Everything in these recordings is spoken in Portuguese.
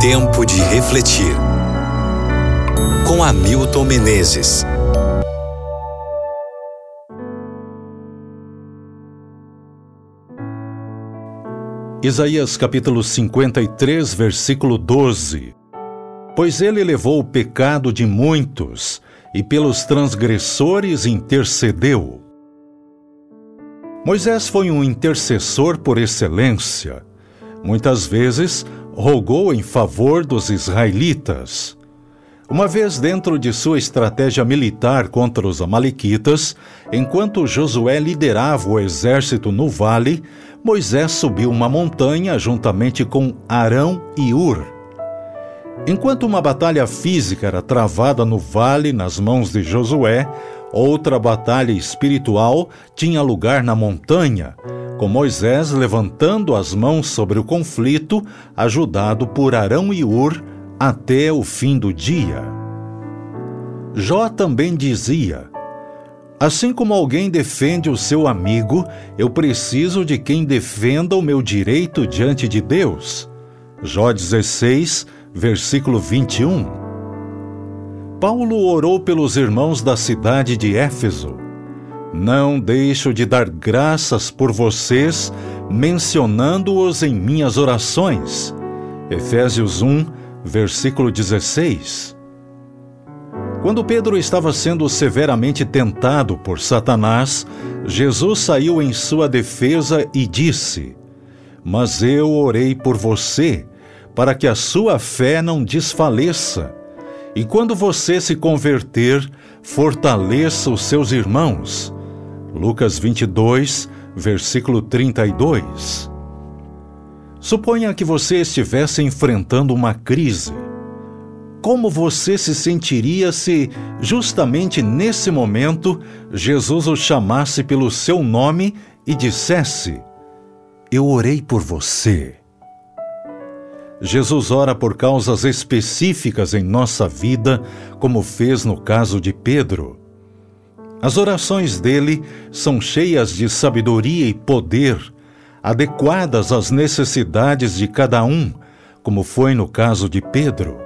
Tempo de refletir. Com Hamilton Menezes. Isaías capítulo 53, versículo 12. Pois ele levou o pecado de muitos e pelos transgressores intercedeu. Moisés foi um intercessor por excelência. Muitas vezes rogou em favor dos israelitas. Uma vez dentro de sua estratégia militar contra os Amalequitas, enquanto Josué liderava o exército no vale, Moisés subiu uma montanha juntamente com Arão e Ur. Enquanto uma batalha física era travada no vale nas mãos de Josué, Outra batalha espiritual tinha lugar na montanha, com Moisés levantando as mãos sobre o conflito, ajudado por Arão e Ur, até o fim do dia. Jó também dizia: Assim como alguém defende o seu amigo, eu preciso de quem defenda o meu direito diante de Deus. Jó 16, versículo 21. Paulo orou pelos irmãos da cidade de Éfeso. Não deixo de dar graças por vocês, mencionando-os em minhas orações. Efésios 1, versículo 16. Quando Pedro estava sendo severamente tentado por Satanás, Jesus saiu em sua defesa e disse: Mas eu orei por você, para que a sua fé não desfaleça. E quando você se converter, fortaleça os seus irmãos. Lucas 22, versículo 32. Suponha que você estivesse enfrentando uma crise. Como você se sentiria se, justamente nesse momento, Jesus o chamasse pelo seu nome e dissesse: Eu orei por você. Jesus ora por causas específicas em nossa vida, como fez no caso de Pedro. As orações dele são cheias de sabedoria e poder, adequadas às necessidades de cada um, como foi no caso de Pedro.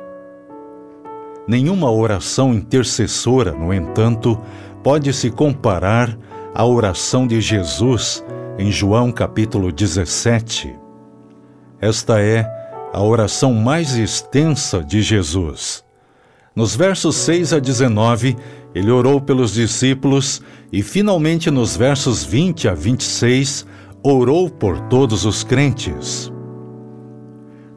Nenhuma oração intercessora, no entanto, pode se comparar à oração de Jesus em João capítulo 17. Esta é a oração mais extensa de Jesus. Nos versos 6 a 19, ele orou pelos discípulos e, finalmente, nos versos 20 a 26, orou por todos os crentes.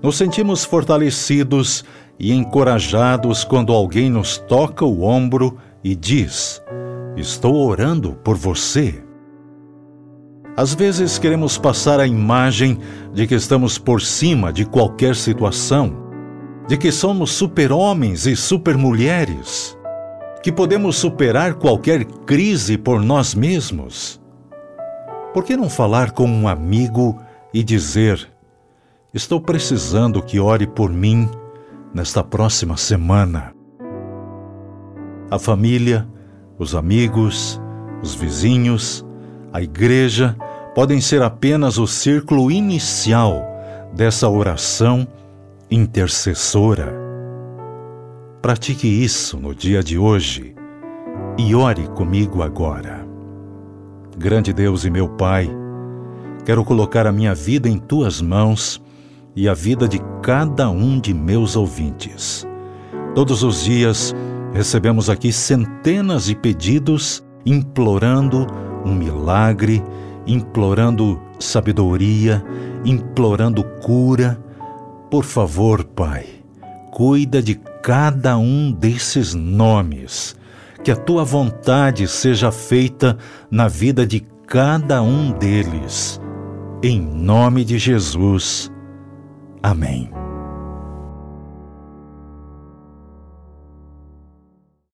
Nos sentimos fortalecidos e encorajados quando alguém nos toca o ombro e diz: Estou orando por você. Às vezes queremos passar a imagem de que estamos por cima de qualquer situação, de que somos super-homens e super-mulheres, que podemos superar qualquer crise por nós mesmos. Por que não falar com um amigo e dizer: Estou precisando que ore por mim nesta próxima semana? A família, os amigos, os vizinhos, a igreja podem ser apenas o círculo inicial dessa oração intercessora. Pratique isso no dia de hoje e ore comigo agora. Grande Deus e meu Pai, quero colocar a minha vida em tuas mãos e a vida de cada um de meus ouvintes. Todos os dias recebemos aqui centenas de pedidos implorando um milagre implorando sabedoria, implorando cura. Por favor, Pai, cuida de cada um desses nomes. Que a tua vontade seja feita na vida de cada um deles. Em nome de Jesus. Amém.